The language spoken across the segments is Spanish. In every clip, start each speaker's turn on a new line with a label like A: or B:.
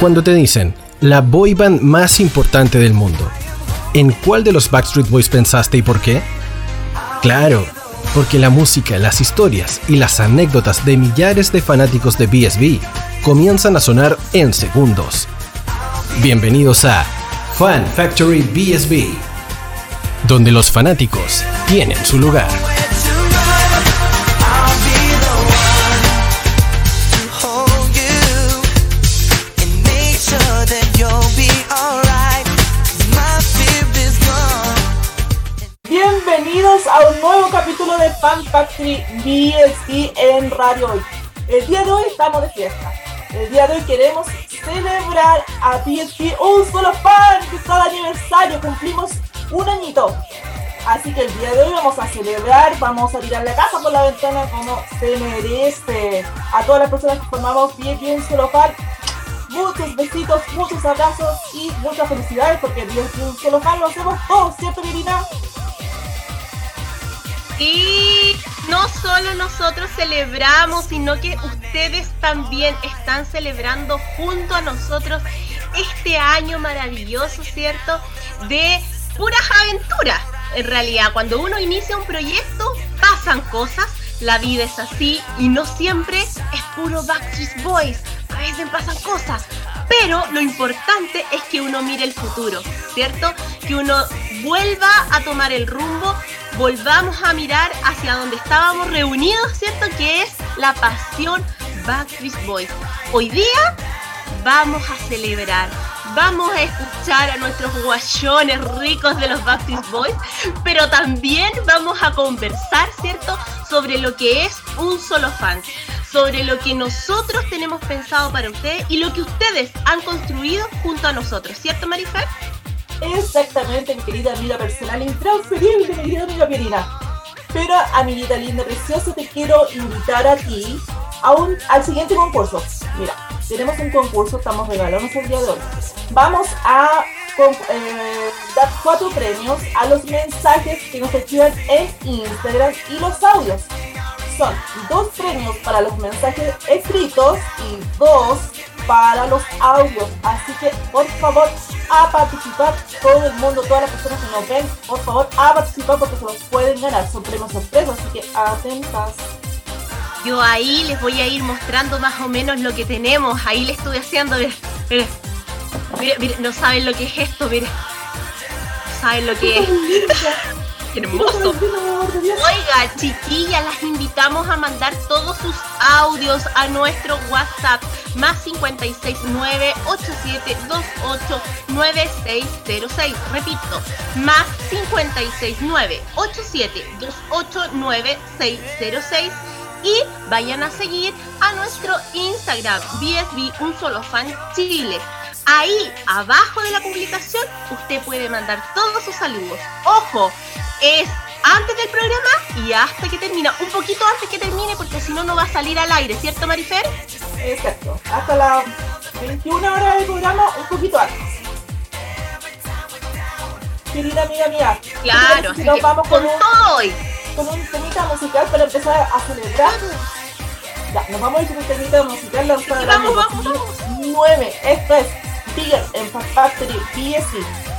A: Cuando te dicen, la boy band más importante del mundo, ¿en cuál de los Backstreet Boys pensaste y por qué? Claro, porque la música, las historias y las anécdotas de millares de fanáticos de BSB comienzan a sonar en segundos. Bienvenidos a Fan Factory BSB, donde los fanáticos tienen su lugar.
B: BSB en Radio Hoy. El día de hoy estamos de fiesta. El día de hoy queremos celebrar a BSB un solo fan que está de aniversario. Cumplimos un añito. Así que el día de hoy vamos a celebrar, vamos a tirar la casa por la ventana como se merece. A todas las personas que formamos BSB un solo fan, muchos besitos, muchos abrazos y muchas felicidades porque BSB un solo fan lo hacemos todos, ¿cierto, Mirina?
C: Y no solo nosotros celebramos, sino que ustedes también están celebrando junto a nosotros este año maravilloso, ¿cierto? De puras aventuras. En realidad, cuando uno inicia un proyecto, pasan cosas, la vida es así y no siempre es puro Backstreet Boys. A veces pasan cosas, pero lo importante es que uno mire el futuro, ¿cierto? Que uno vuelva a tomar el rumbo, volvamos a mirar hacia donde estábamos reunidos, ¿cierto? Que es la pasión Backstreet Boys. Hoy día vamos a celebrar, vamos a escuchar a nuestros guayones ricos de los Backstreet Boys, pero también vamos a conversar, ¿cierto? Sobre lo que es un solo fan sobre lo que nosotros tenemos pensado para ustedes y lo que ustedes han construido junto a nosotros, ¿cierto, Marifer?
B: Exactamente, mi querida amiga personal intransferible, mi querida amiga Pierina. Pero, amiguita linda, preciosa, te quiero invitar a ti a un, al siguiente concurso. Mira, tenemos un concurso, estamos regalando el día de hoy. Vamos a eh, dar cuatro premios a los mensajes que nos escriban en Instagram y los audios son dos premios para los mensajes escritos y dos para los audios. Así que, por favor, a participar todo el mundo, todas las personas que nos ven, por favor, a participar porque se los pueden ganar. Son premios sorpresas, así que atentas.
C: Yo ahí les voy a ir mostrando más o menos lo que tenemos. Ahí le estuve haciendo, mire, no saben lo que es esto, mire. No saben lo que es. hermoso. Oiga, chiquillas, las invitamos a mandar todos sus audios a nuestro WhatsApp más 569 8728 9606. Repito, más 569 8728 9606 y vayan a seguir a nuestro Instagram BSB Un Solo Fan Chile. Ahí abajo de la publicación usted puede mandar todos sus saludos. Ojo, es antes del programa y hasta que termina. Un poquito antes que termine porque si no, no va a salir al aire, ¿cierto, Marifer?
B: Exacto. Hasta las 21 horas del programa, un poquito antes. Querida amiga mía.
C: Claro,
B: si nos vamos con, un,
C: todo hoy.
B: Con un temita musical para empezar a celebrar. Ya, nos vamos a ir con un temita musical lanzado en el año
C: Vamos, vamos, vamos.
B: 2009. Esto es Bigger en Factory BSC.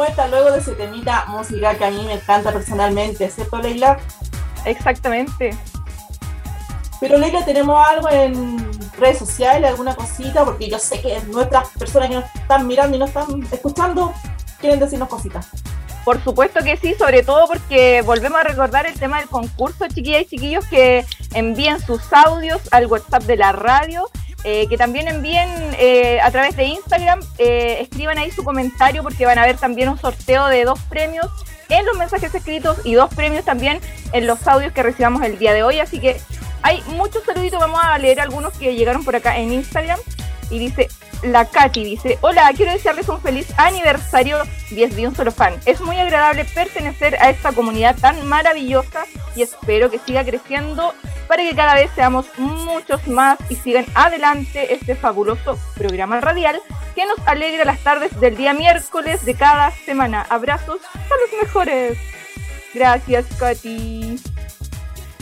B: Vuelta luego de ese temita música que a mí me encanta personalmente, ¿cierto Leila?
D: Exactamente.
B: Pero Leila, ¿tenemos algo en redes sociales, alguna cosita? Porque yo sé que nuestras personas que nos están mirando y nos están escuchando quieren decirnos cositas.
D: Por supuesto que sí, sobre todo porque volvemos a recordar el tema del concurso, chiquillas y chiquillos, que envíen sus audios al WhatsApp de la radio, eh, que también envíen eh, a través de Instagram, eh, escriban ahí su comentario porque van a ver también un sorteo de dos premios en los mensajes escritos y dos premios también en los audios que recibamos el día de hoy. Así que hay muchos saluditos, vamos a leer algunos que llegaron por acá en Instagram. Y dice, la Katy dice, hola, quiero desearles un feliz aniversario 10 de un solo fan. Es muy agradable pertenecer a esta comunidad tan maravillosa y espero que siga creciendo para que cada vez seamos muchos más y sigan adelante este fabuloso programa radial que nos alegra las tardes del día miércoles de cada semana. Abrazos a los mejores. Gracias, Katy.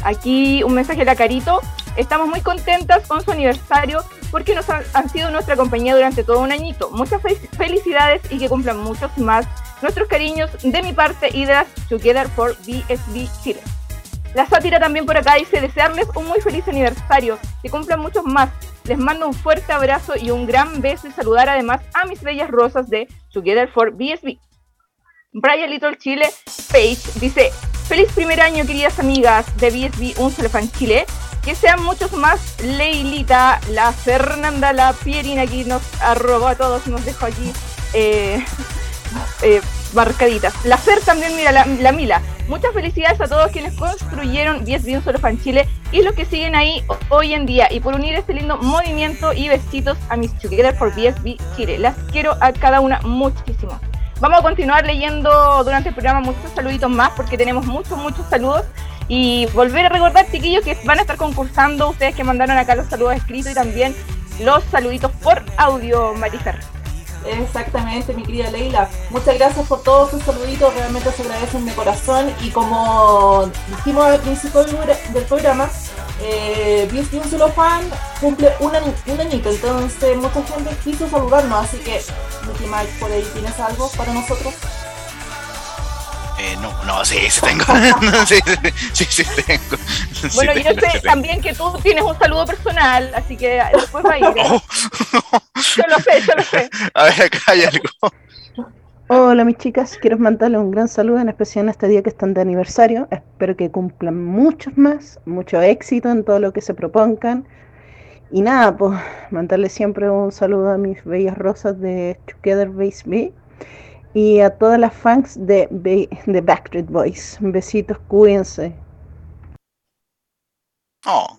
D: Aquí un mensaje de Carito. Estamos muy contentas con su aniversario porque nos han, han sido nuestra compañía durante todo un añito. Muchas fe- felicidades y que cumplan muchos más. Nuestros cariños de mi parte y de las Together for BSB Chile. La sátira también por acá dice desearles un muy feliz aniversario, que cumplan muchos más. Les mando un fuerte abrazo y un gran beso y saludar además a mis bellas rosas de Together for BSB. Brian Little Chile Page dice, feliz primer año queridas amigas de BSB Un Solo Fan Chile, que sean muchos más, Leilita, la Fernanda, la Pierina que nos arrobó a todos, nos dejó aquí eh, eh, marcaditas. La Fer también, mira, la, la Mila. Muchas felicidades a todos quienes construyeron BSB Un Solo Fan Chile y los que siguen ahí hoy en día y por unir este lindo movimiento y besitos a mis Together for BSB Chile. Las quiero a cada una muchísimo. Vamos a continuar leyendo durante el programa muchos saluditos más porque tenemos muchos, muchos saludos. Y volver a recordar, chiquillos, que van a estar concursando ustedes que mandaron acá los saludos escritos y también los saluditos por audio, Marifer.
B: Exactamente, mi querida Leila. Muchas gracias por todos sus saluditos, realmente se agradecen de corazón. Y como dijimos al principio del, programa, eh, Un Solo Fan cumple un, año- un añito, entonces mucha gente quiso saludarnos, así que Mickey Mike, por ahí tienes algo para nosotros.
E: Eh, no, no, sí, sí tengo. sí, sí, sí, sí tengo. Sí
D: Bueno, yo sé
E: sí
D: también que tú tienes un saludo personal, así que después va a ir. ¿eh?
E: Oh,
D: Yo lo sé, yo lo sé.
E: a ver, acá hay algo.
F: Hola mis chicas, quiero mandarles un gran saludo en especial en este día que están de aniversario. Espero que cumplan muchos más, mucho éxito en todo lo que se propongan. Y nada, pues mandarles siempre un saludo a mis bellas rosas de Together Base B y a todas las fans de, Ba- de Backstreet Boys. Besitos, cuídense.
E: Oh,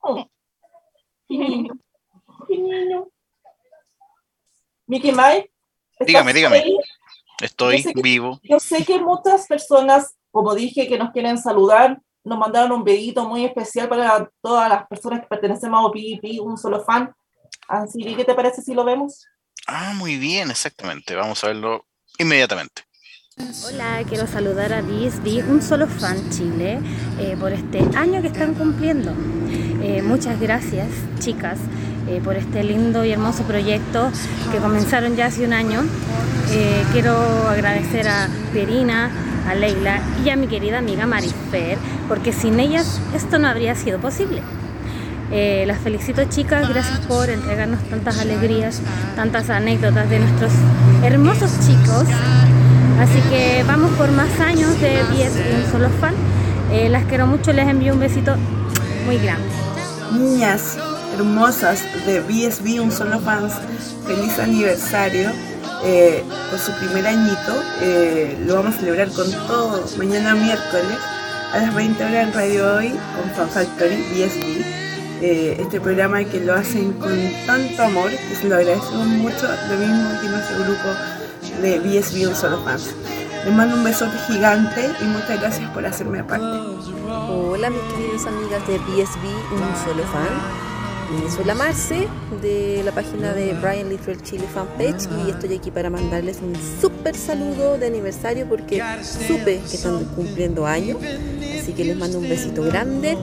B: Qué niño, qué niño. Mickey Mike. ¿Estás
E: Dígame, dígame.
B: ahí?
E: estoy
B: Yo que-
E: vivo.
B: Yo sé que muchas personas, como dije, que nos quieren saludar, nos mandaron un pedito muy especial para todas las personas que pertenecemos a OPP, un solo fan. Así que, ¿qué te parece si lo vemos?
E: Ah, muy bien, exactamente. Vamos a verlo inmediatamente.
G: Hola, quiero saludar a BSB, un solo fan Chile, eh, por este año que están cumpliendo. Eh, muchas gracias, chicas, eh, por este lindo y hermoso proyecto que comenzaron ya hace un año. Eh, quiero agradecer a Perina, a Leila y a mi querida amiga Marifer, porque sin ellas esto no habría sido posible. Eh, las felicito chicas, gracias por entregarnos tantas alegrías, tantas anécdotas de nuestros hermosos chicos. Así que vamos por más años de 10 un solo fan. Eh, las quiero mucho, les envío un besito muy grande.
H: Niñas hermosas de BSB Un Solo Fans, feliz aniversario eh, por su primer añito. Eh, lo vamos a celebrar con todo mañana miércoles a las 20 horas en Radio Hoy con Fan Factory BSB. Eh, este programa que lo hacen con tanto amor que se lo agradecemos mucho, lo mismo que nuestro grupo de BSB Un Solo Fans. Les mando un besote gigante y muchas gracias por hacerme parte.
I: Hola mis queridas amigas de BSB Un Solo Fan. Eh, Soy la Marce de la página de Brian Little Chile Fanpage y estoy aquí para mandarles un súper saludo de aniversario porque supe que están cumpliendo años. Así que les mando un besito grande.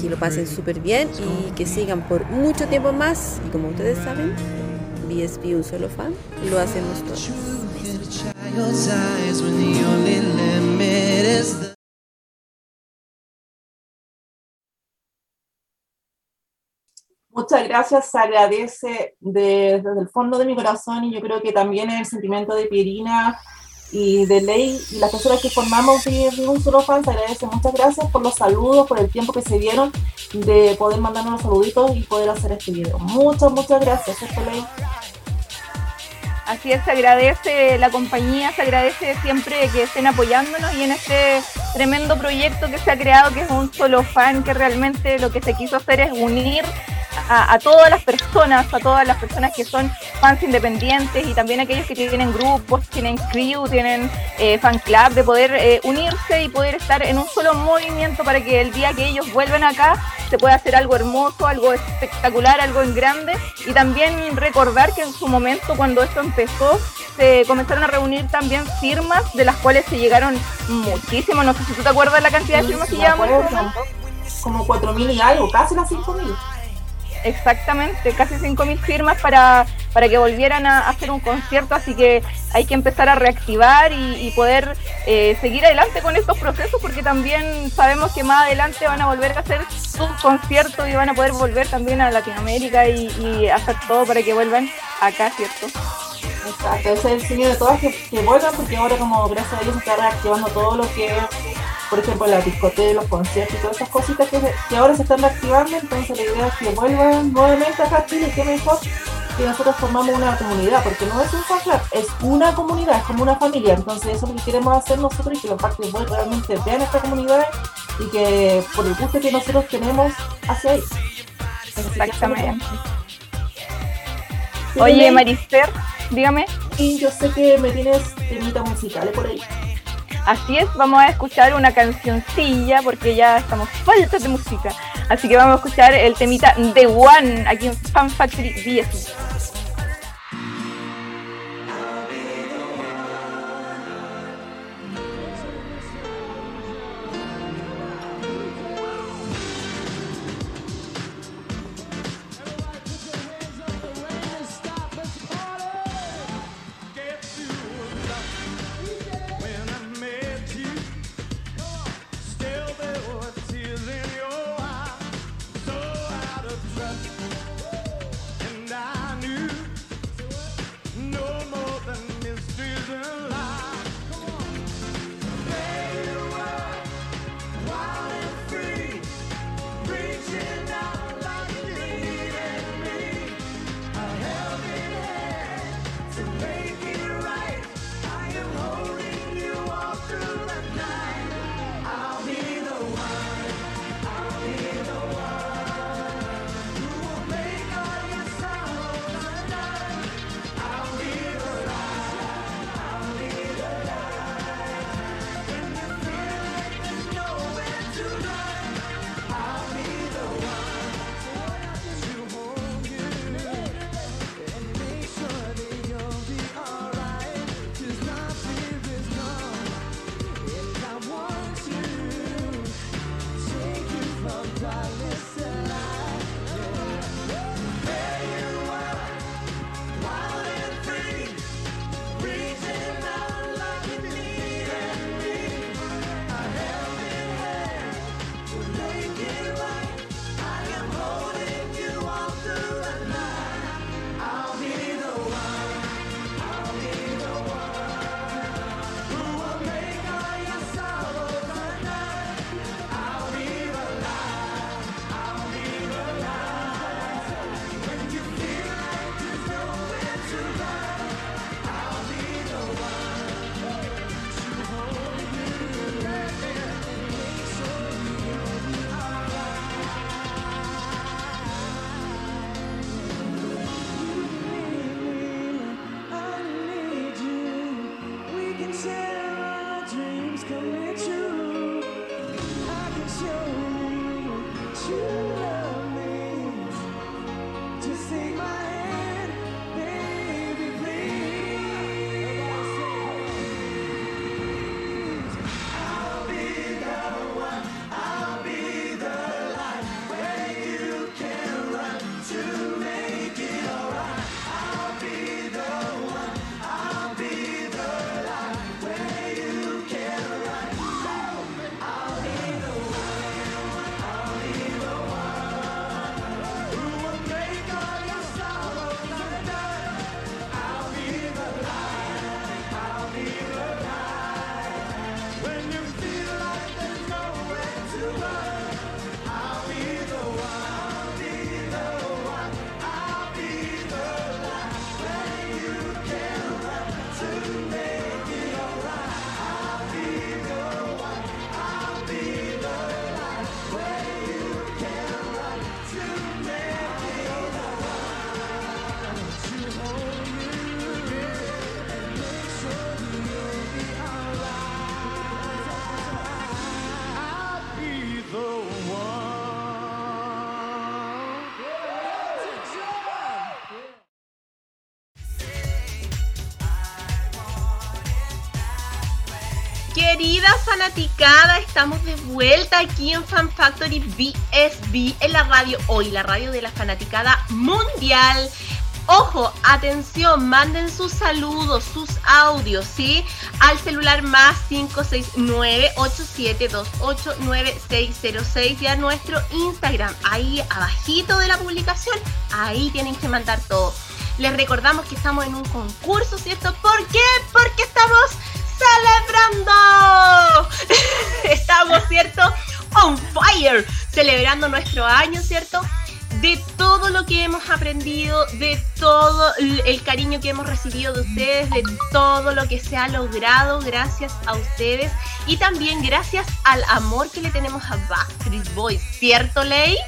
I: Que lo pasen súper bien y que sigan por mucho tiempo más. Y como ustedes saben, BSB Un Solo Fan, lo hacemos todos.
B: Muchas gracias, se agradece de- desde el fondo de mi corazón y yo creo que también el sentimiento de Pierina y de Ley y las personas que formamos de un solo fan, se agradece. Muchas gracias por los saludos, por el tiempo que se dieron de poder mandarnos los saluditos y poder hacer este video. Muchas, muchas gracias, ¿cierto, Ley?
J: Así es, se agradece la compañía, se agradece siempre que estén apoyándonos y en este tremendo proyecto que se ha creado, que es un solo fan, que realmente lo que se quiso hacer es unir a, a todas las personas, a todas las personas que son fans independientes y también aquellos que tienen grupos, tienen crew, tienen eh, fan club, de poder eh, unirse y poder estar en un solo movimiento para que el día que ellos vuelvan acá se pueda hacer algo hermoso, algo espectacular, algo en grande y también recordar que en su momento cuando esto empezó se comenzaron a reunir también firmas de las cuales se llegaron muchísimo, no sé si tú te acuerdas la cantidad de firmas que llevamos.
B: Como 4.000 y algo, casi las 5.000.
J: Exactamente, casi 5.000 firmas para, para que volvieran a hacer un concierto, así que hay que empezar a reactivar y, poder eh, seguir adelante con estos procesos porque también sabemos que más adelante van a volver a hacer sus conciertos y van a poder volver también a Latinoamérica y, hacer todo para que vuelvan acá, ¿cierto?
B: Exacto, ese es el sueño de todas que, vuelvan, porque ahora como gracias a Dios está reactivando todo lo que por ejemplo, la discoteca, los conciertos y todas esas cositas que, se- que ahora se están reactivando, entonces la idea es que vuelvan nuevamente acá a Chile, que mejor que nosotros formamos una comunidad, porque no es un fan club, es una comunidad, es como una familia, entonces eso es lo que queremos hacer nosotros y que los Boys realmente vean esta comunidad y que por el gusto que nosotros tenemos hacia ellos.
J: Exactamente. Oye, Marister, dígame.
B: Y yo sé que me tienes temitas musicales por ahí.
J: Así es, vamos a escuchar una cancioncilla porque ya estamos faltos de música. Así que vamos a escuchar el temita The One aquí en Fan Factory 10.
C: Querida fanaticada, estamos de vuelta aquí en Fan Factory BSB en la radio hoy, la radio de la fanaticada mundial. Ojo, atención, manden sus saludos, sus audios, ¿sí? Al celular más 569-8728-9606 y a nuestro Instagram, ahí abajito de la publicación, ahí tienen que mandar todo. Les recordamos que estamos en un concurso, ¿cierto? ¿Por qué? Porque estamos celebrando. estamos, ¿cierto? On fire, celebrando nuestro año, ¿cierto? de todo lo que hemos aprendido, de todo el cariño que hemos recibido de ustedes, de todo lo que se ha logrado gracias a ustedes y también gracias al amor que le tenemos a Backstreet Boys, ¿cierto, Ley?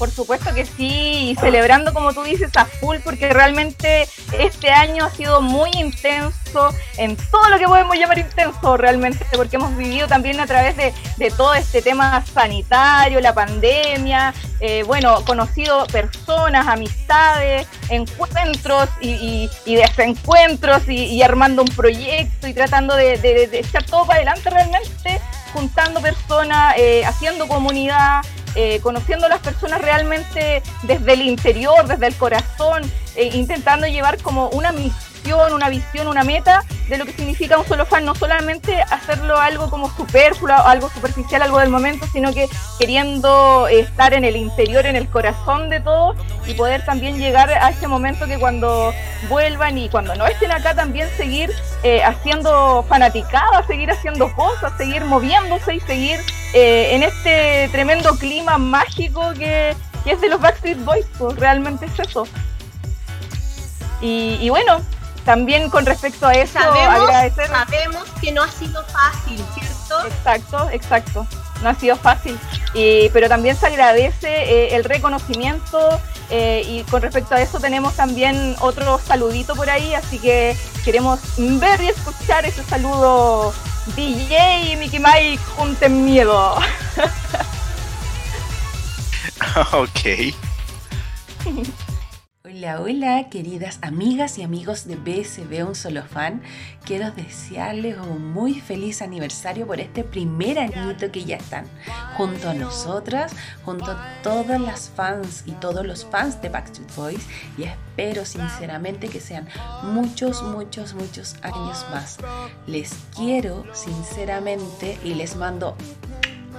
D: Por supuesto que sí, celebrando como tú dices a full, porque realmente este año ha sido muy intenso en todo lo que podemos llamar intenso realmente, porque hemos vivido también a través de, todo este tema sanitario, la pandemia, eh, bueno, conocido personas, amistades, encuentros y, desencuentros y, armando un proyecto y tratando de, echar todo para adelante realmente, juntando personas, eh, haciendo comunidad. Eh, conociendo a las personas realmente desde el interior, desde el corazón, eh, intentando llevar como una misión, una visión, una meta de lo que significa un solo fan, no solamente hacerlo algo como superfluo, algo superficial, algo del momento, sino que queriendo estar en el interior, en el corazón de todo y poder también llegar a ese momento que cuando vuelvan y cuando no estén acá también seguir eh, haciendo fanaticadas, seguir haciendo cosas, seguir moviéndose y seguir eh, en este tremendo clima mágico que, es de los Backstreet Boys, pues realmente es eso. Y, bueno, también con respecto a eso,
C: agradecer. Sabemos que no ha sido fácil, ¿cierto?
D: Exacto, exacto. No ha sido fácil. Y, pero también se agradece eh, el reconocimiento eh, y con respecto a eso tenemos también otro saludito por ahí, así que queremos ver y escuchar ese saludo DJ y Mickey Mike junten miedo.
E: ok.
K: Hola, hola, queridas amigas y amigos de BSB Un Solo Fan. Quiero desearles un muy feliz aniversario por este primer añito que ya están junto a nosotras, junto a todas las fans y todos los fans de Backstreet Boys. Y espero sinceramente que sean muchos, muchos, muchos años más. Les quiero sinceramente y les mando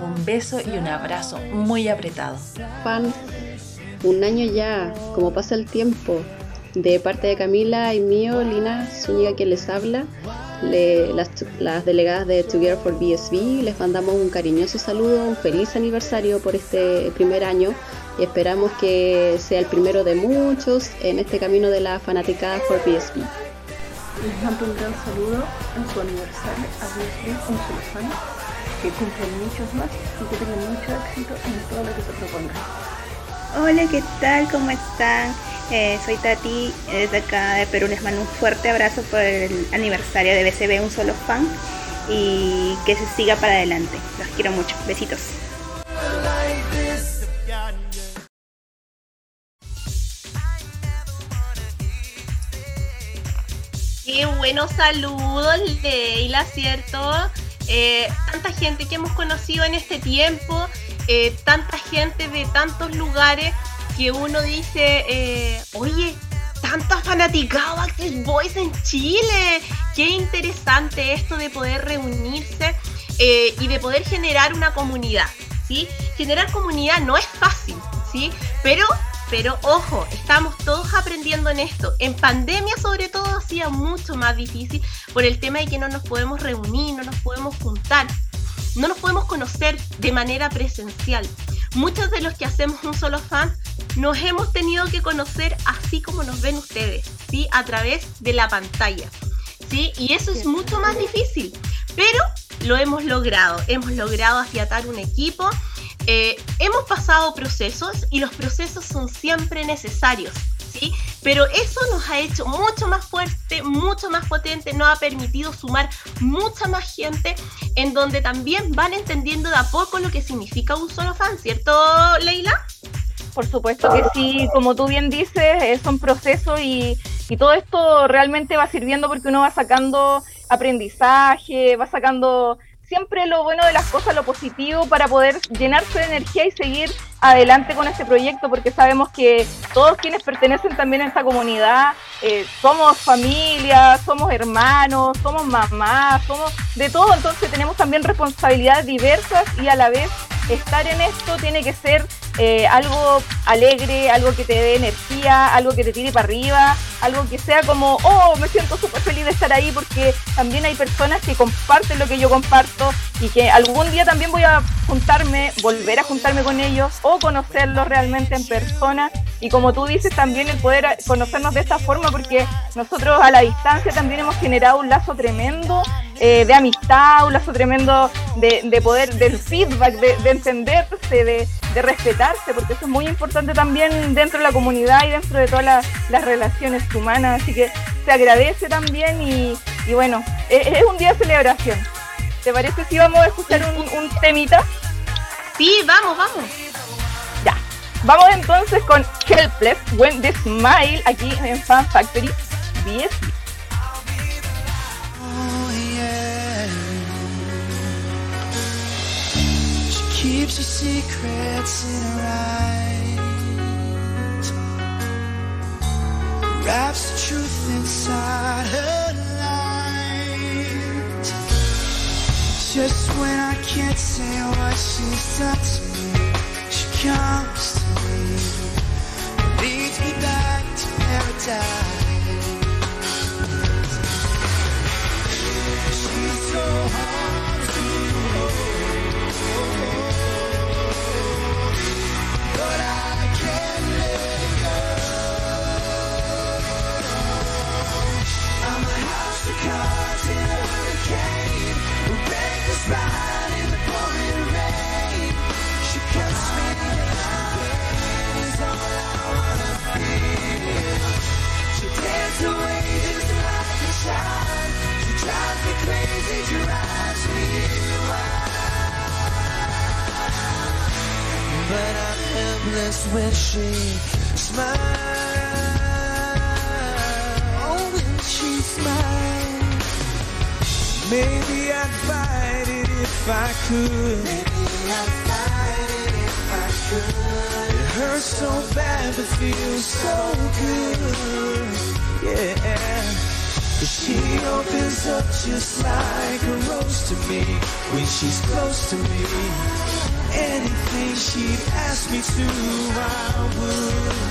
K: un beso y un abrazo muy apretado.
L: Fan un año ya, como pasa el tiempo, de parte de Camila y mío, Lina Zúñiga que les habla, las, delegadas de Together for BSB, les mandamos un cariñoso saludo, un feliz aniversario por este primer año y esperamos que sea el primero de muchos en este camino de la fanaticada for BSB.
M: Les mando un gran saludo en su aniversario a BSB, un solo que cumplan muchos más y que tengan mucho éxito en todo lo que se propongan.
N: Hola, ¿qué tal? ¿Cómo están? Eh, soy Tati, desde acá de Perú les mando un fuerte abrazo por el aniversario de BCB Un Solo Fan y que se siga para adelante. Los quiero mucho. Besitos.
C: Qué buenos saludos, Leila, ¿cierto? Eh, tanta gente que hemos conocido en este tiempo eh, tanta gente de tantos lugares que uno dice, eh, oye, tantas fanaticados Backstreet Boys en Chile. Qué interesante esto de poder reunirse eh, y de poder generar una comunidad. ¿sí? Generar comunidad no es fácil, ¿sí? Pero, pero ojo, estamos todos aprendiendo en esto. En pandemia sobre todo ha sido mucho más difícil por el tema de que no nos podemos reunir, no nos podemos juntar no nos podemos conocer de manera presencial. Muchos de los que hacemos un solo fan nos hemos tenido que conocer así como nos ven ustedes, ¿sí? A través de la pantalla, ¿sí? Y eso es mucho más difícil, pero lo hemos logrado. Hemos logrado afiatar un equipo, eh, hemos pasado procesos y los procesos son siempre necesarios. ¿sí? Pero eso nos ha hecho mucho más fuerte, mucho más potente, nos ha permitido sumar mucha más gente en donde también van entendiendo de a poco lo que significa un solo fan, ¿cierto, Leila?
D: Por supuesto que sí, como tú bien dices, es un proceso y, y todo esto realmente va sirviendo porque uno va sacando
J: aprendizaje, va sacando siempre lo bueno de las cosas, lo positivo, para poder llenarse de energía y seguir adelante con este proyecto, porque sabemos que todos quienes pertenecen también a esta comunidad eh, somos familia, somos hermanos, somos mamás, somos de todo, entonces tenemos también responsabilidades diversas y a la vez estar en esto tiene que ser eh, algo alegre, algo que te dé energía, algo que te tire para arriba, algo que sea como, oh, me siento súper feliz de estar ahí porque también hay personas que comparten lo que yo comparto y que algún día también voy a juntarme, volver a juntarme con ellos o conocerlos realmente en persona. Y como tú dices también el poder conocernos de esta forma porque nosotros a la distancia también hemos generado un lazo tremendo eh, de amistad, un lazo tremendo de, poder, del feedback, de, entenderse, de, porque eso es muy importante también dentro de la comunidad y dentro de todas las, relaciones humanas, así que se agradece también y, bueno, es, es, un día de celebración. ¿Te parece si vamos a escuchar un, un temita?
C: Sí, vamos, vamos.
J: Ya. Vamos entonces con Helpless When the Smile aquí en Fan Factory 10. Keeps her secrets in her eyes. Wraps the truth inside her lies. Just when I can't say what she's done to me, she comes to me, leads me back to paradise. She's so hard But I'm helpless when she smiles. Oh, when she smiles. Maybe I'd fight it if I could. Maybe I'd fight it if I could. It hurts so bad but feels so good. Yeah. She opens up just like a rose to me when she's close to me. Anything she'd ask me to, I would.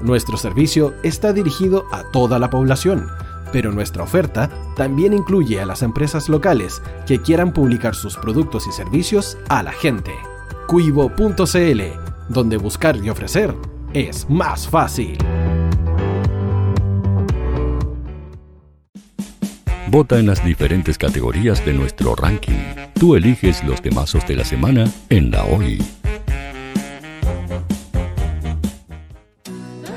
A: Nuestro servicio está dirigido a toda la población, pero nuestra oferta también incluye a las empresas locales que quieran publicar sus productos y servicios a la gente. Cuivo.cl, donde buscar y ofrecer es más fácil.
O: Vota en las diferentes categorías de nuestro ranking. Tú eliges los temazos de la semana en la hoy.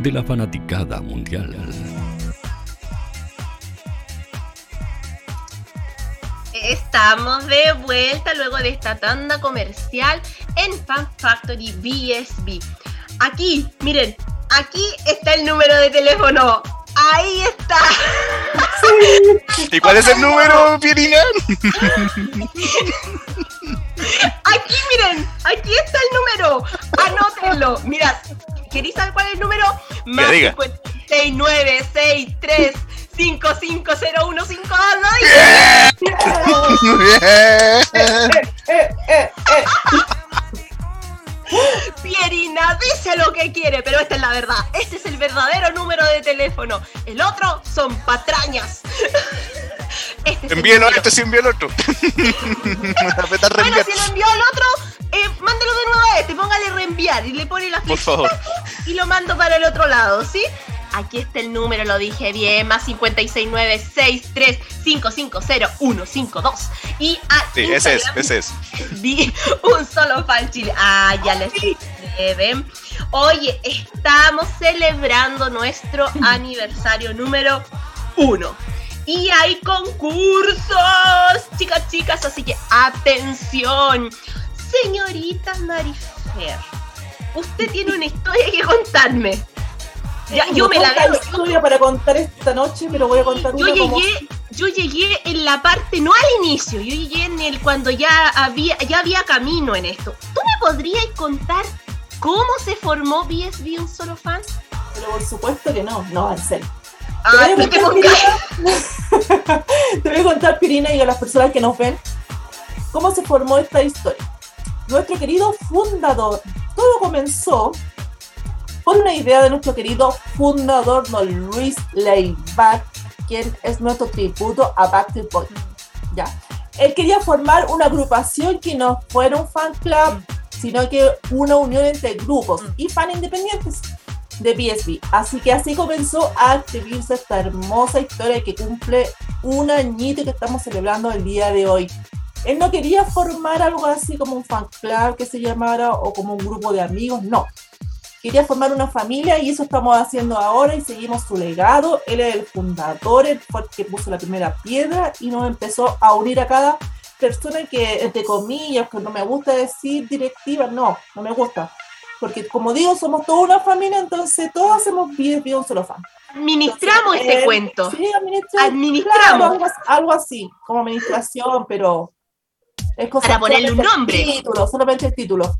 O: de la fanaticada mundial.
C: Estamos de vuelta luego de esta tanda comercial en Fan Factory BSB. Aquí, miren, aquí está el número de teléfono. Ahí está.
P: ¿Y cuál es el número, Pierina?
C: Aquí, miren, aquí está el número. Anótenlo. Mira, ¿queréis saber cuál es el número? Más
P: diga.
C: 6963 550152 Pierina dice lo que quiere, pero esta es la verdad. Este es el verdadero número de teléfono. El otro son patrañas. Este es el
P: Envíelo este, sí envío al otro.
C: Bueno, si lo envió al otro, eh, mándelo de nuevo a este, póngale reenviar y le pone la
P: Por
C: flechita
P: favor.
C: y lo mando para el otro lado, ¿sí? Aquí está el número, lo dije bien, más 56963550152 y a
P: Sí, ese es, ese es.
C: di un solo fan chile. Ah, ya les deben. Oye, estamos celebrando nuestro aniversario número uno. Y hay concursos, chicas, chicas, así que atención. Señorita Marifer, usted tiene una historia que contarme. Ya, yo me la veo.
B: historia para contar esta noche, pero voy a contar
C: Yo
B: una como-
C: llegué, yo llegué en la parte, no al inicio, yo llegué en el cuando ya había, ya había camino en esto. ¿Tú me podrías contar cómo se formó BSB un solo fan?
B: Pero por supuesto que no, no, en serio.
C: Ah,
B: te, voy Pirina, te voy a contar, Pirina, y a las personas que nos ven, cómo se formó esta historia. Nuestro querido fundador, todo comenzó por una idea de nuestro querido fundador, don Luis Leiback, quien es nuestro tributo a Backstreet Boys. Ya. Él quería formar una agrupación que no fuera un fan club, sino que una unión entre grupos y fan independientes de BSB. Así que así comenzó a escribirse esta hermosa historia que cumple un añito que estamos celebrando el día de hoy. Él no quería formar algo así como un fan club que se llamara o como un grupo de amigos, no. Quería formar una familia y eso estamos haciendo ahora y seguimos su legado. Él es el fundador, él fue el que puso la primera piedra y nos empezó a unir a cada persona que, entre comillas, que no me gusta decir directiva, no, no me gusta. Porque como digo, somos toda una familia, entonces todos hacemos bien, bien un solo fan.
C: Administramos
B: Entonces,
C: este
B: él-
C: cuento.
B: Sí, administramos. Claro, algo así, como administración, pero es cosa
C: Para ponerle un
B: solamente el
C: nombre.
B: título, solamente el título.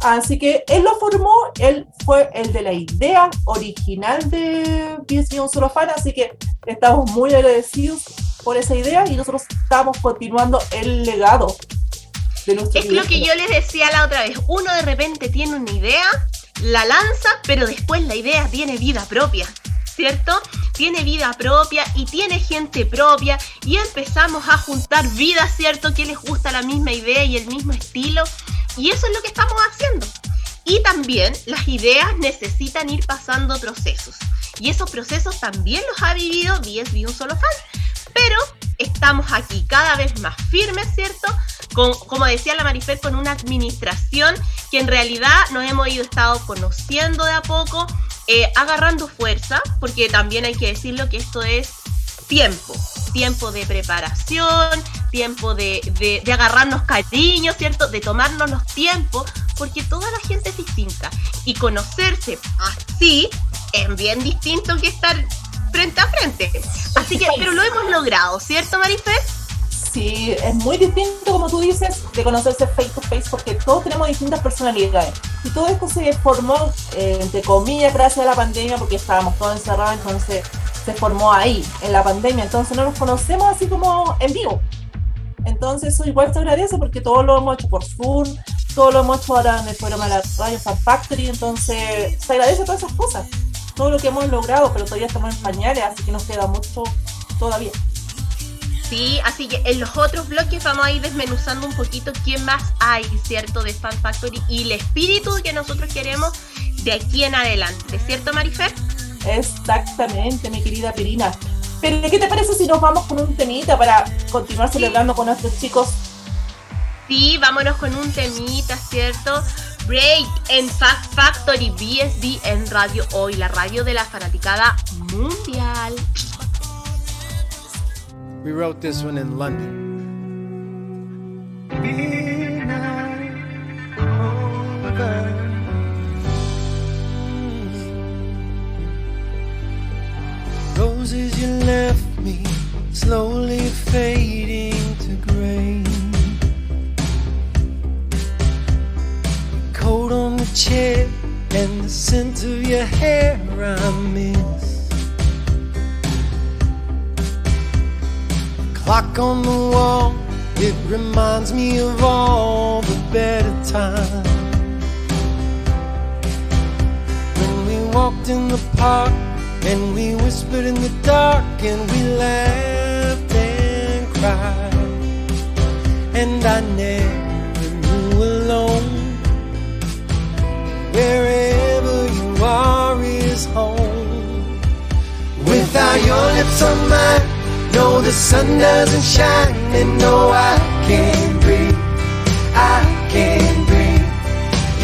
B: Así que él lo formó, él fue el de la idea original de BSB Un Solo Fan, así que estamos muy agradecidos por esa idea y nosotros estamos continuando el legado de nuestro
C: Es lo que yo les decía la otra vez. Uno de repente tiene una idea, la lanza, pero después la idea tiene vida propia. ¿Cierto? Tiene vida propia y tiene gente propia y empezamos a juntar vidas, ¿cierto? Que les gusta la misma idea y el mismo estilo. Y eso es lo que estamos haciendo. Y también las ideas necesitan ir pasando procesos. Y esos procesos también los ha vivido BSB Un Solo Fan. Pero estamos aquí cada vez más firmes, ¿cierto? Con, como decía la Marifer, con una administración que en realidad nos hemos ido estado conociendo de a poco, eh, agarrando fuerza, porque también hay que decirlo que esto es tiempo, tiempo de preparación, tiempo de, de, de agarrarnos cariño, ¿cierto? De tomarnos los tiempos, porque toda la gente es distinta. Y conocerse así es bien distinto que estar frente a frente. Así que, pero lo hemos logrado, ¿cierto, Marife?
B: Sí, es muy distinto, como tú dices, de conocerse face to face, porque todos tenemos distintas personalidades. Y todo esto se formó, eh, entre comillas, gracias a la pandemia, porque estábamos todos encerrados, entonces se formó ahí, en la pandemia. Entonces no nos conocemos así como en vivo. Entonces eso igual se agradece porque todo lo hemos hecho por Zoom, todo lo hemos hecho ahora en el programa de la Radio Fan Factory, entonces se agradece todas esas cosas. Todo lo que hemos logrado, pero todavía estamos en pañales, así que nos queda mucho todavía.
C: Sí, así que en los otros bloques vamos a ir desmenuzando un poquito quién más hay, ¿cierto? De Fan Factory y el espíritu que nosotros queremos de aquí en adelante, ¿cierto, Marifer?
B: Exactamente, mi querida Pirina. Pero ¿qué te parece si nos vamos con un temita para continuar celebrando con nuestros chicos?
C: Sí, vámonos con un temita, ¿cierto? Break en Fact Factory BSD en Radio Hoy, la radio de la fanaticada mundial.
A: We wrote this one in London.
Q: Roses you left me slowly fading to gray. Coat on the chair and the scent of your hair I miss. Clock on the wall, it reminds me of all the better times. When we walked in the park and we whispered in the dark and we laughed and cried. And I never your lips on mine, no, the sun doesn't shine, and no, I can't breathe. I can't breathe.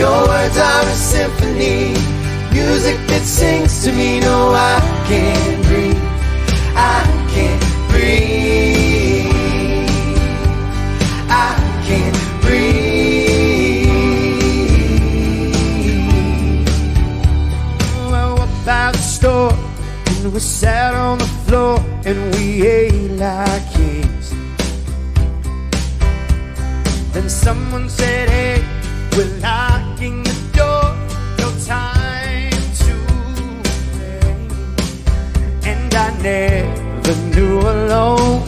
Q: Your words are a symphony, music that sings to me. No, I can't breathe. I can't breathe. We sat on the floor and we ate like kings. Then someone said, Hey, we're locking the door, no time to play. And I never knew alone.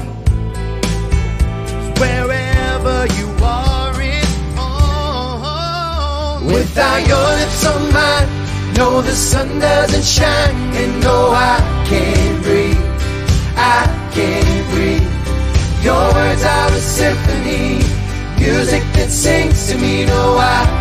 Q: Wherever you are is home. Without your lips on mine, no, the sun doesn't shine, and no, I can't breathe. I can't breathe. Your words are a symphony, music that sings to me. No, I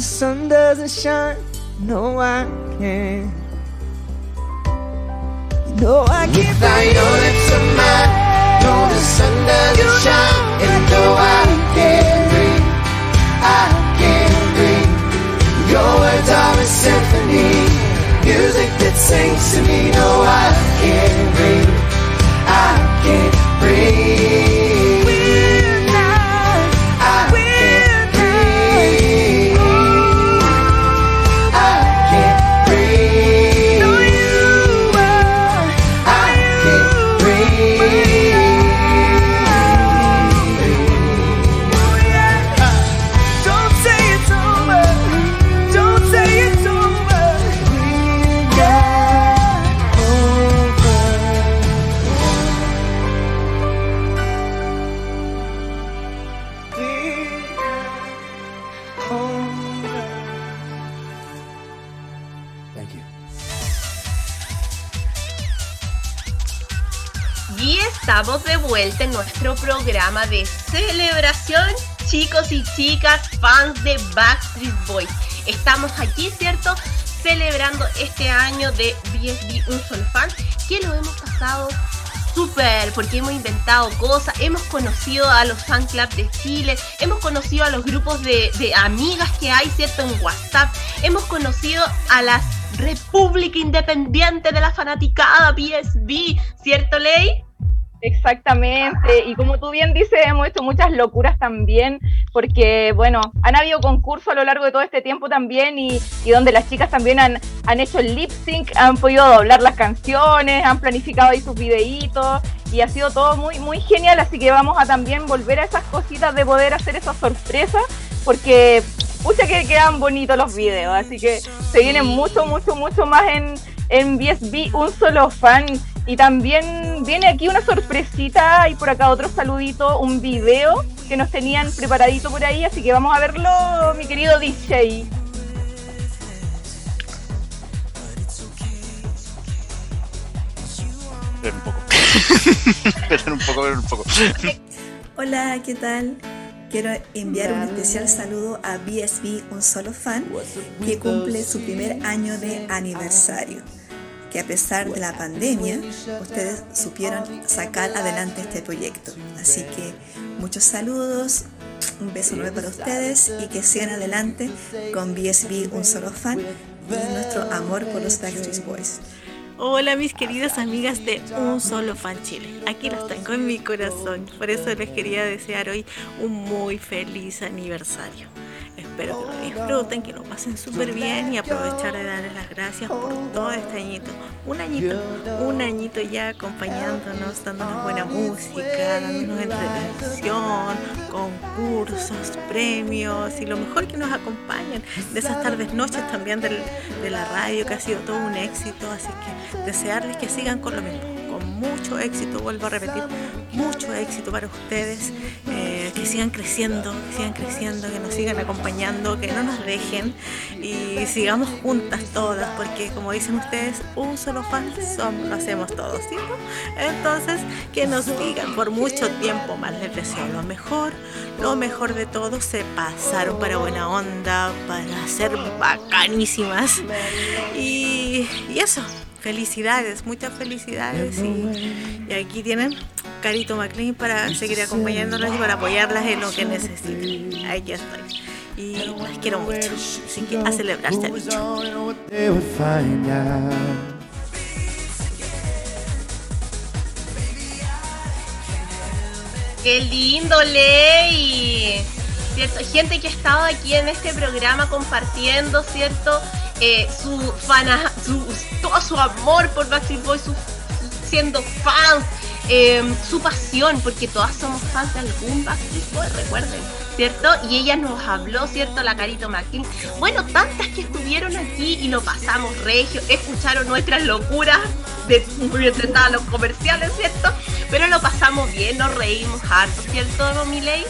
Q: the sun doesn't shine. No, I can't. No, I can't. Without your lips on mine. No, the sun doesn't shine. And no, I can't breathe. I can't breathe. Your words are a symphony. Music that sings to me. No, I can't breathe. I can't breathe.
C: Nuestro programa de celebración, chicos y chicas, fans de Backstreet Boys. Estamos aquí, ¿cierto? Celebrando este año de BSB Un Solo Fan, que lo hemos pasado súper, porque hemos inventado cosas, hemos conocido a los fan clubs de Chile, hemos conocido a los grupos de, amigas que hay, ¿cierto? En WhatsApp, hemos conocido a las República Independiente de la Fanaticada PSB, ¿cierto, Ley?
D: Exactamente, y como tú bien dices, hemos hecho muchas locuras también, porque bueno, han habido concursos a lo largo de todo este tiempo también y, y donde las chicas también han, han hecho lip sync, han podido doblar las canciones, han planificado ahí sus videitos y ha sido todo muy, muy genial, así que vamos a también volver a esas cositas de poder hacer esas sorpresas, porque pucha que quedan bonitos los videos, así que se vienen mucho, mucho, mucho más en, en BSB, un solo fan. Y también viene aquí una sorpresita y por acá otro saludito, un video que nos tenían preparadito por ahí, así que vamos a verlo, mi querido DJ.
P: Un poco. Un poco, un poco.
R: Hola, ¿qué tal? Quiero enviar un especial saludo a BSB Un Solo Fan, que cumple su primer año de aniversario. Que a pesar de la pandemia, ustedes supieron sacar adelante este proyecto. Así que muchos saludos, un beso nuevo para ustedes y que sigan adelante con BSB Un Solo Fan y nuestro amor por los Backstreet Boys.
S: Hola mis queridas amigas de Un Solo Fan Chile. Aquí las tengo en mi corazón. Por eso les quería desear hoy un muy feliz aniversario. Espero que lo disfruten, que lo pasen súper bien y aprovechar de darles las gracias por todo este añito. Un añito, un añito ya acompañándonos, dándonos buena música, dándonos entretención, concursos, premios y lo mejor que nos acompañan de esas tardes, noches también del- de la radio que ha sido todo un éxito. Así que desearles que sigan con lo mismo, mucho éxito, vuelvo a repetir, mucho éxito para ustedes, eh, que sigan creciendo, que sigan creciendo, que nos sigan acompañando, que no nos dejen y sigamos juntas todas, porque como dicen ustedes, un solo fan somos, lo hacemos todos, ¿cierto? Entonces, que nos sigan por mucho tiempo más, les deseo lo mejor, lo mejor de todo, se pasaron para buena onda, para ser bacanísimas y, y eso. Felicidades, muchas felicidades y, y aquí tienen Carito McLean para seguir acompañándolas y para apoyarlas en lo que necesiten. Aquí estoy. Y las quiero mucho. Así que a celebrar se ha dicho.
Q: They would find out.
C: Qué lindo, Ley. ¿Cierto? Gente que ha estado aquí en este programa compartiendo, ¿cierto? Eh, su fana, su, todo su amor por Backstreet Boys, su- siendo fans, eh, su pasión, porque todas somos fans de algún Backstreet recuerden, ¿cierto? Y ella nos habló, ¿cierto? La Carito McKean. Bueno, tantas que estuvieron aquí y lo pasamos regio, escucharon nuestras locuras, de, bien estaban los comerciales, ¿cierto? Pero lo pasamos bien, nos reímos harto, ¿cierto, Miley?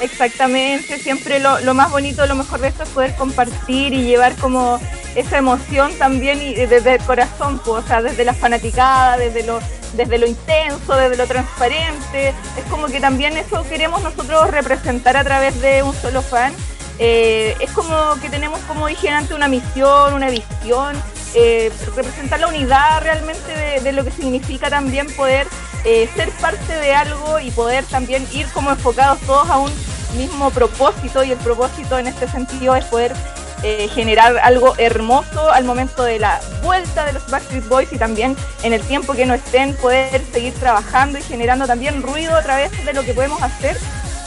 D: Exactamente, siempre lo, lo más bonito, lo mejor de esto es poder compartir y llevar como esa emoción también y desde el corazón, pues, o sea, desde la fanaticada, desde lo, desde lo intenso, desde lo transparente. Es como que también eso queremos nosotros representar a través de un solo fan. Eh, es como que tenemos, como dije antes, una misión, una visión, eh, representar la unidad realmente de, lo que significa también poder eh, ser parte de algo y poder también ir como enfocados todos a un mismo propósito y el propósito en este sentido es poder eh, generar algo hermoso al momento de la vuelta de los Backstreet Boys y también en el tiempo que no estén poder seguir trabajando y generando también ruido a través de lo que podemos hacer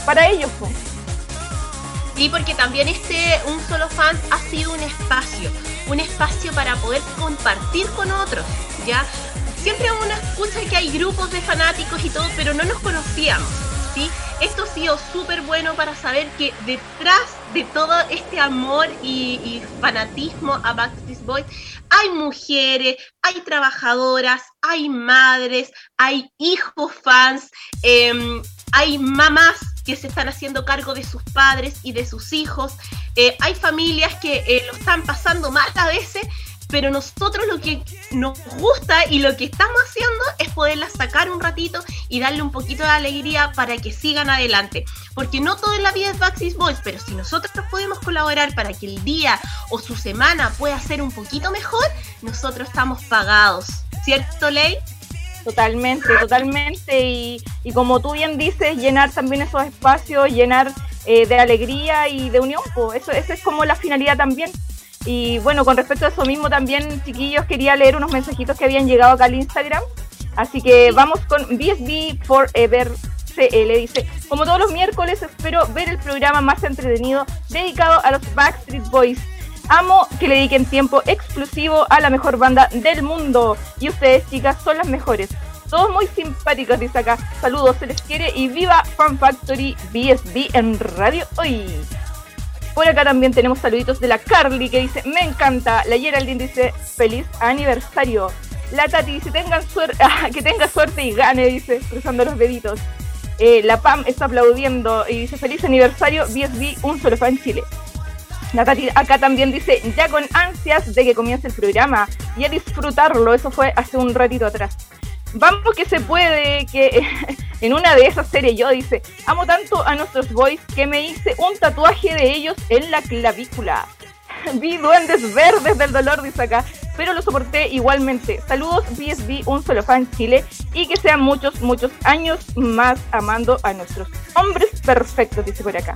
D: para ellos.
C: Y porque también este Un Solo Fan ha sido un espacio, un espacio para poder compartir con otros, ¿ya? Siempre uno escucha que hay grupos de fanáticos y todo, pero no nos conocíamos, ¿sí? Esto ha sido súper bueno para saber que detrás de todo este amor y, fanatismo a Backstreet Boys hay mujeres, hay trabajadoras, hay madres, hay hijos fans, em, hay mamás que se están haciendo cargo de sus padres y de sus hijos, eh, hay familias que eh, lo están pasando mal a veces, pero nosotros lo que nos gusta y lo que estamos haciendo es poderlas sacar un ratito y darle un poquito de alegría para que sigan adelante. Porque no todo en la vida es Backstreet Boys, pero si nosotros podemos colaborar para que el día o su semana pueda ser un poquito mejor, nosotros estamos pagados. ¿Cierto, Ley?
D: Totalmente, totalmente. Y, y como tú bien dices, llenar también esos espacios, llenar eh, de alegría y de unión. Pues eso, esa es como la finalidad también. Y bueno, con respecto a eso mismo también, chiquillos, quería leer unos mensajitos que habían llegado acá al Instagram. Así que vamos con BSB Forever CL. Dice, como todos los miércoles, espero ver el programa más entretenido dedicado a los Backstreet Boys. Amo que le dediquen tiempo exclusivo a la mejor banda del mundo. Y ustedes, chicas, son las mejores. Todos muy simpáticos, dice acá. Saludos, se les quiere y viva Fan Factory BSB en Radio Hoy. Por acá también tenemos saluditos de la Carly que dice, me encanta. La Geraldine dice, feliz aniversario. La Tati dice, tengan suerte, que tenga suerte y gane, dice, cruzando los deditos. Eh, la Pam está aplaudiendo y dice, feliz aniversario, BSB, un solo fan Chile. La Tati acá también dice, ya con ansias de que comience el programa y a disfrutarlo, eso fue hace un ratito atrás. Vamos que se puede, que en una de esas series yo dice, amo tanto a nuestros boys que me hice un tatuaje de ellos en la clavícula. Vi duendes verdes del dolor, dice acá, pero lo soporté igualmente. Saludos BSB, un solo fan Chile, y que sean muchos, muchos años más amando a nuestros hombres perfectos, dice por acá.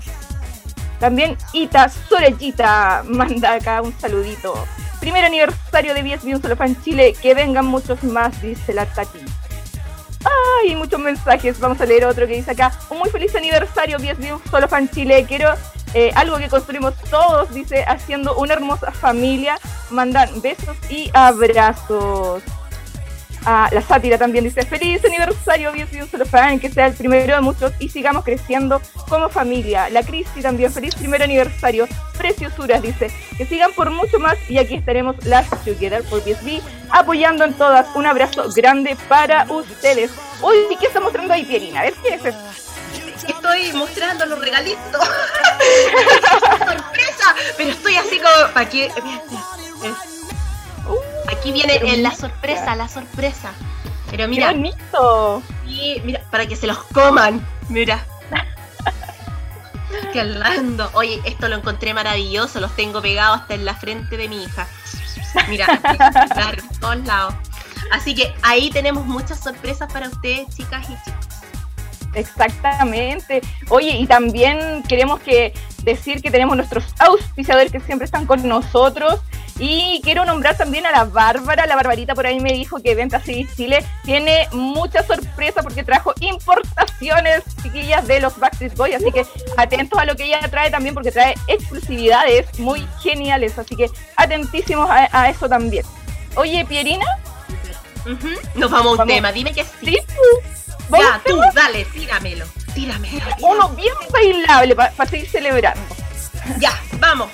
D: También Ita Sorellita manda acá un saludito. Primer aniversario de BSB Un Solo Fan Chile. Que vengan muchos más, dice la Tati. Ay, muchos mensajes. Vamos a leer otro que dice acá. Un muy feliz aniversario, BSB Un Solo Fan Chile. Quiero eh, algo que construimos todos, dice, haciendo una hermosa familia. Mandan besos y abrazos. Ah, la sátira también dice, feliz aniversario, BSB Un Solo Fan, que sea el primero de muchos y sigamos creciendo como familia. La Cristi también, feliz primer aniversario. Preciosuras, dice, que sigan por mucho más y aquí estaremos las Together por BSB, apoyando en todas. Un abrazo grande para ustedes. Uy, ¿qué está mostrando ahí, Pierina? A ver, ¿qué es eso?
C: Estoy mostrando los regalitos. ¡Sorpresa! Pero estoy así como. ¿Para qué? Aquí viene eh, la sorpresa, la sorpresa. Pero mira.
D: ¡Qué bonito!
C: Y mira, para que se los coman. Mira. Qué lindo. Oye, esto lo encontré maravilloso. Los tengo pegados hasta en la frente de mi hija. Mira, claro, en todos lados. Así que ahí tenemos muchas sorpresas para ustedes, chicas y chicos.
D: Exactamente. Oye, y también queremos que decir que tenemos nuestros auspiciadores que siempre están con nosotros. Y quiero nombrar también a la Bárbara. La Barbarita por ahí me dijo que Venta City Chile tiene mucha sorpresa porque trajo importaciones, chiquillas, de los Backstreet Boys. Así que atentos a lo que ella trae también porque trae exclusividades muy geniales. Así que atentísimos a, a eso también. Oye, Pierina.
C: Nos vamos a un tema, dime que sí.
D: ¿Sí? ¿Vamos
C: Ya, tú, dale, tíramelo. Tíramelo.
D: Uno bien bailable para seguir celebrando.
C: Ya, vamos.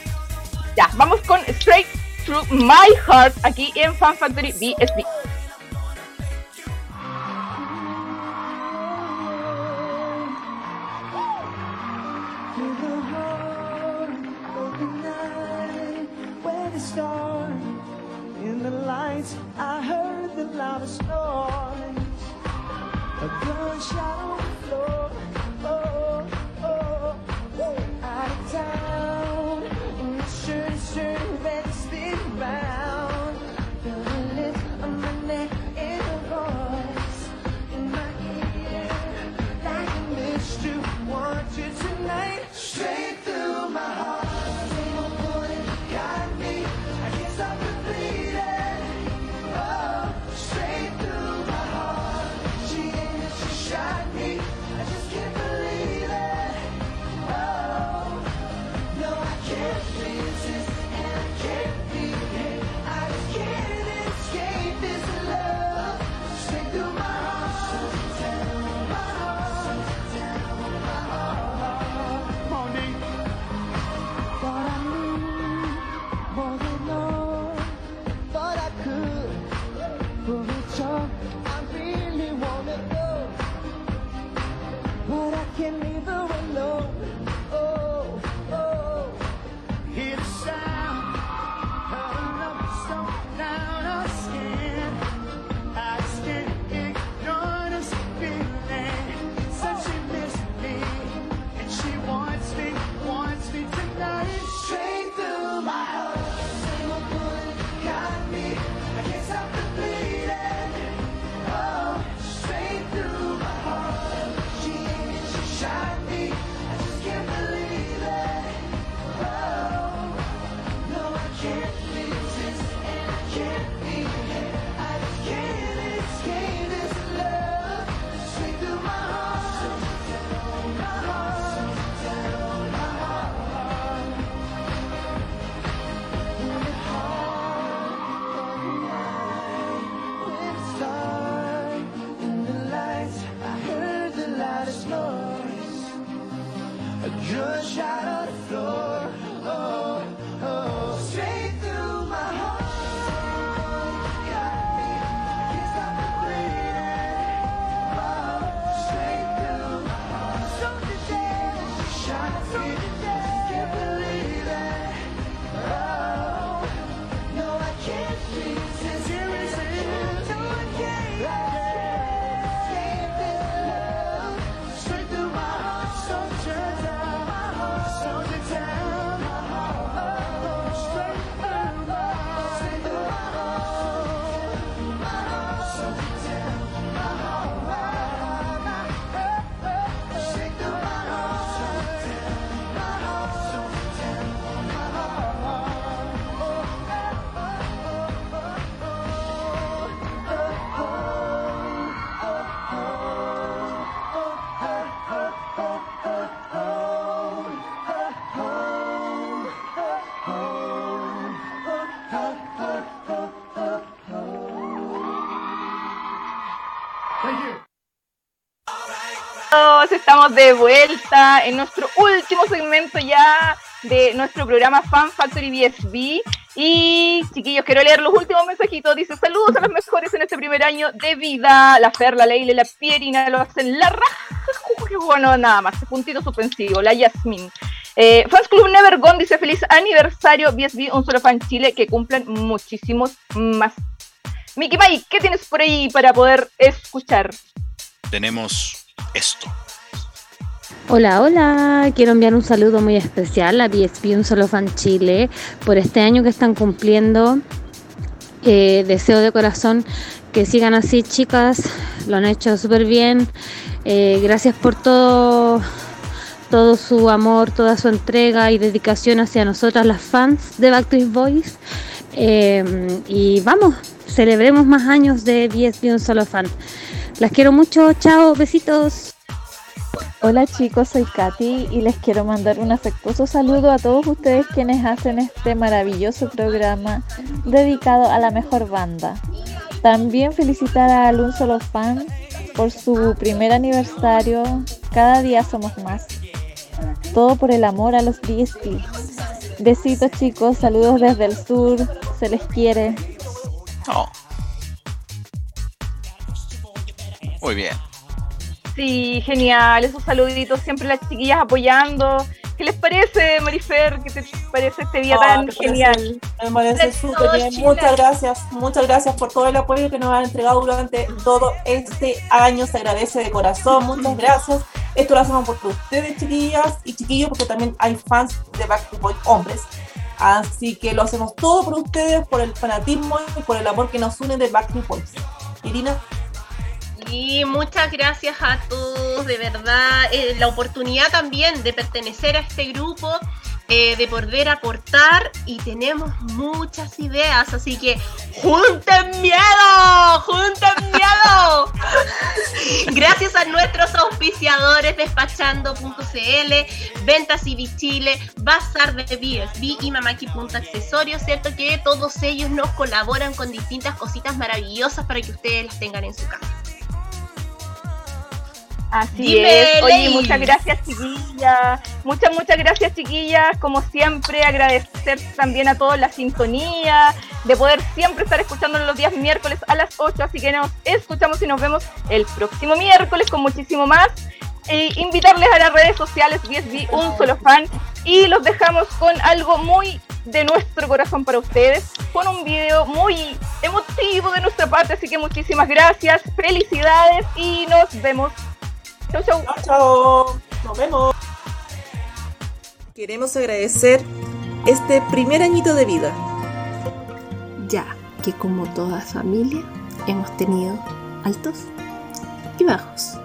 D: Ya, vamos con Straight Through My Heart aquí en Fan Factory BSB. De vuelta en nuestro último segmento ya de nuestro programa Fan Factory BSB. Y chiquillos, quiero leer los últimos mensajitos. Dice saludos a los mejores en este primer año de vida. La Fer, la Leila y la Pierina lo hacen la raja. Bueno, nada más, puntito suspensivo. La Yasmin. Eh, Fans Club Never Gone dice feliz aniversario BSB, un solo fan Chile, que cumplan muchísimos más. Mickey Mike, ¿qué tienes por ahí para poder escuchar?
P: Tenemos esto.
T: Hola, hola, quiero enviar un saludo muy especial a BSB Un Solo Fan Chile por este año que están cumpliendo. Eh, deseo de corazón que sigan así, chicas, lo han hecho súper bien. Eh, gracias por todo, todo su amor, toda su entrega y dedicación hacia nosotras, las fans de Backstreet Boys. Eh, y vamos, celebremos más años de BSB Un Solo Fan. Las quiero mucho, chao, besitos.
U: Hola chicos, soy Katy y les quiero mandar un afectuoso saludo a todos ustedes quienes hacen este maravilloso programa dedicado a la mejor banda. También felicitar a Un Solo Fan por su primer aniversario. Cada día somos más. Todo por el amor a los DSP. Besitos chicos, saludos desde el sur, se les quiere.
P: Oh. Muy bien.
D: Sí, genial, esos saluditos, siempre las chiquillas apoyando. ¿Qué les parece, Marifer? ¿Qué te parece este día
B: Ah,
D: tan
B: me parece-
D: genial?
B: Me parece súper bien. Muchas gracias, muchas gracias por todo el apoyo que nos han entregado durante todo este año. Se agradece de corazón, muchas gracias. Esto lo hacemos por ustedes, chiquillas y chiquillos, porque también hay fans de Backstreet Boys hombres. Así que lo hacemos todo por ustedes, por el fanatismo y por el amor que nos une de Backstreet Boys. Irina.
C: Y muchas gracias a todos, de verdad, eh, la oportunidad también de pertenecer a este grupo, eh, de poder aportar y tenemos muchas ideas, así que ¡junten miedo! ¡Junten miedo! gracias a nuestros auspiciadores despachando.cl, Ventas y Chile, Bazar de BSB y Mamaki.accesorios, ¿cierto? Que todos ellos nos colaboran con distintas cositas maravillosas para que ustedes las tengan en su casa.
D: Así
C: Dime,
D: es. Oye,
C: Ley.
D: muchas gracias, chiquillas. Muchas, muchas gracias, chiquillas. Como siempre, agradecer también a todos la sintonía, de poder siempre estar escuchándonos los días miércoles a las 8. Así que nos escuchamos y nos vemos el próximo miércoles con muchísimo más. E invitarles a las redes sociales BSB Un Solo Fan y los dejamos con algo muy de nuestro corazón para ustedes, con un video muy emotivo de nuestra parte. Así que muchísimas gracias, felicidades y nos vemos. Chau, chau.
B: Chao, nos vemos. Queremos agradecer este primer añito de vida.
V: Ya que como toda familia hemos tenido altos y bajos.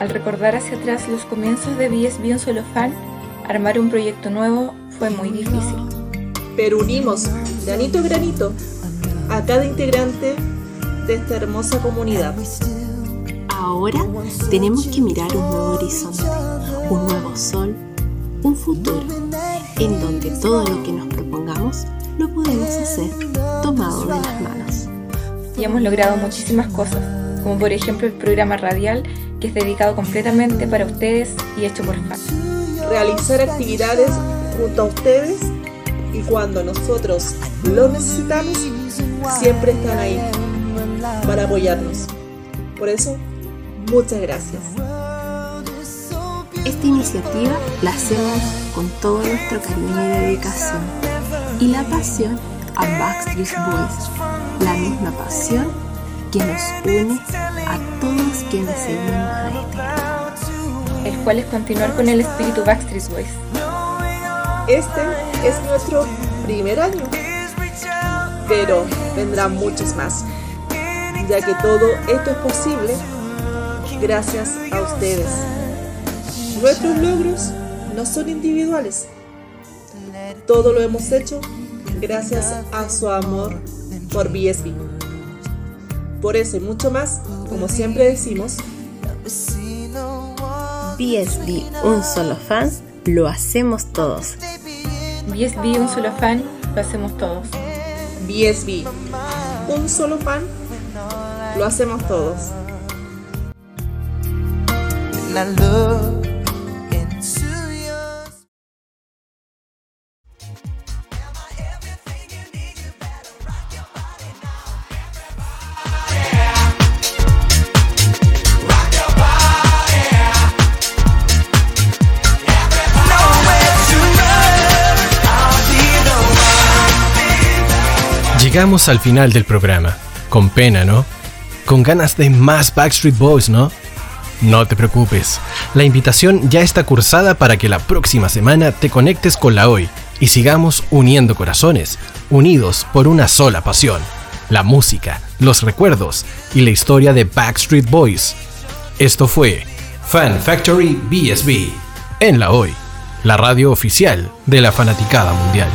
W: Al recordar hacia atrás los comienzos de BSB Un Solo Fan, armar un proyecto nuevo fue muy difícil.
B: Pero unimos granito a granito a cada integrante de esta hermosa comunidad.
V: Ahora tenemos que mirar un nuevo horizonte, un nuevo sol, un futuro, en donde todo lo que nos propongamos lo podemos hacer tomado de las manos.
W: Y hemos logrado muchísimas cosas, como por ejemplo el programa radial que es dedicado completamente para ustedes y hecho por fans.
B: Realizar actividades junto a ustedes y cuando nosotros lo necesitamos, siempre están ahí para apoyarnos. Por eso, muchas gracias.
V: Esta iniciativa la hacemos con todo nuestro cariño y dedicación y la pasión a Backstreet Boys, la misma pasión que nos une a todos quienes seguimos a este
W: el cual es continuar con el espíritu Backstreet Boys.
B: Este es nuestro primer año, pero vendrán muchos más, ya que todo esto es posible gracias a ustedes. Nuestros logros no son individuales, todo lo hemos hecho gracias a su amor por BSB. Por eso y mucho más, como siempre decimos,
V: BSB, un solo fan, lo hacemos todos.
W: BSB, un solo fan, lo hacemos todos.
B: BSB, un solo fan, lo hacemos todos.
A: Llegamos al final del programa. Con pena, ¿no? Con ganas de más Backstreet Boys, ¿no? No te preocupes. La invitación ya está cursada para que la próxima semana te conectes con la hoy y sigamos uniendo corazones, unidos por una sola pasión. La música, los recuerdos y la historia de Backstreet Boys. Esto fue Fan Factory BSB en la hoy, la radio oficial de la fanaticada mundial.